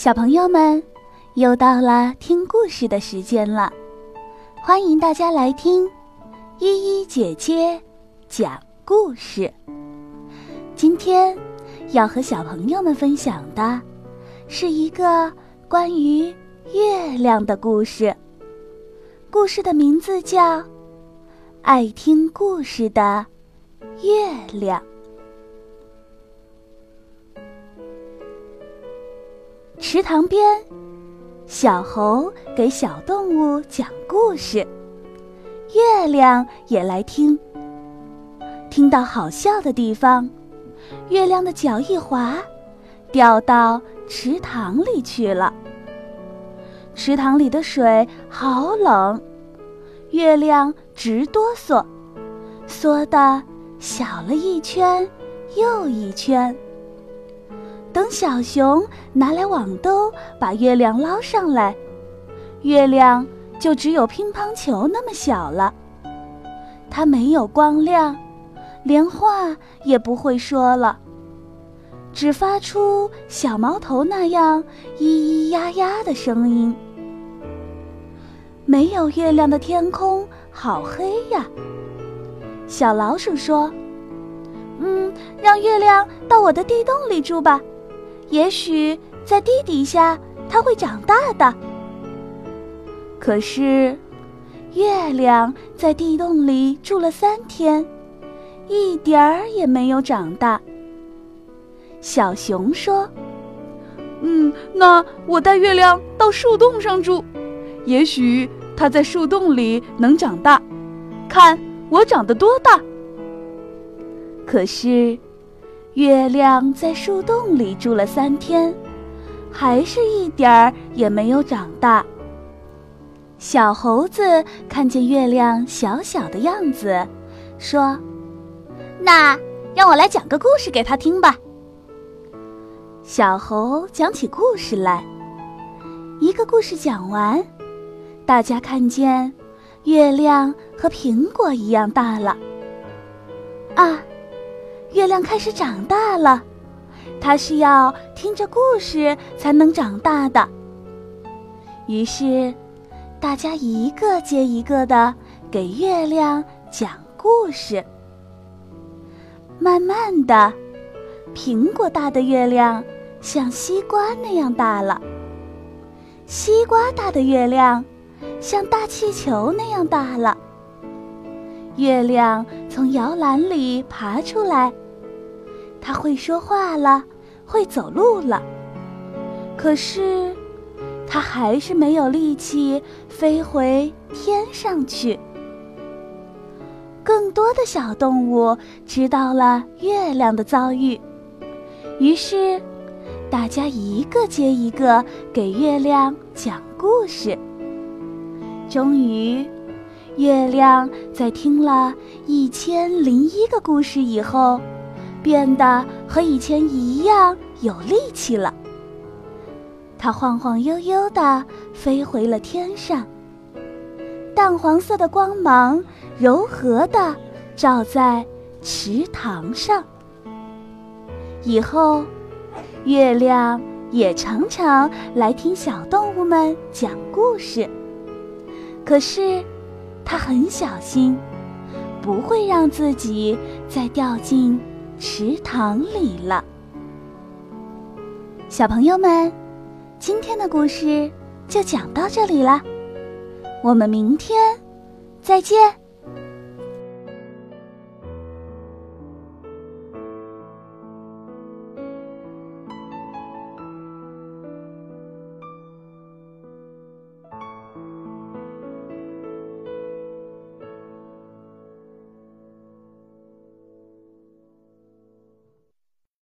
小朋友们，又到了听故事的时间了，欢迎大家来听依依姐姐讲故事。今天要和小朋友们分享的是一个关于月亮的故事，故事的名字叫《爱听故事的月亮》。池塘边，小猴给小动物讲故事，月亮也来听。听到好笑的地方，月亮的脚一滑，掉到池塘里去了。池塘里的水好冷，月亮直哆嗦，缩得小了一圈又一圈。等小熊拿来网兜把月亮捞上来，月亮就只有乒乓球那么小了。它没有光亮，连话也不会说了，只发出小毛头那样咿咿呀呀的声音。没有月亮的天空好黑呀。小老鼠说：“嗯，让月亮到我的地洞里住吧。”也许在地底下，它会长大的。可是，月亮在地洞里住了三天，一点儿也没有长大。小熊说：“嗯，那我带月亮到树洞上住，也许它在树洞里能长大。看我长得多大！”可是。月亮在树洞里住了三天，还是一点儿也没有长大。小猴子看见月亮小小的样子，说：“那让我来讲个故事给他听吧。”小猴讲起故事来，一个故事讲完，大家看见月亮和苹果一样大了。啊！月亮开始长大了，它是要听着故事才能长大的。于是，大家一个接一个的给月亮讲故事。慢慢的，苹果大的月亮像西瓜那样大了，西瓜大的月亮像大气球那样大了。月亮从摇篮里爬出来。它会说话了，会走路了。可是，它还是没有力气飞回天上去。更多的小动物知道了月亮的遭遇，于是，大家一个接一个给月亮讲故事。终于，月亮在听了一千零一个故事以后。变得和以前一样有力气了。它晃晃悠悠地飞回了天上。淡黄色的光芒柔和地照在池塘上。以后，月亮也常常来听小动物们讲故事。可是，他很小心，不会让自己再掉进。池塘里了，小朋友们，今天的故事就讲到这里了，我们明天再见。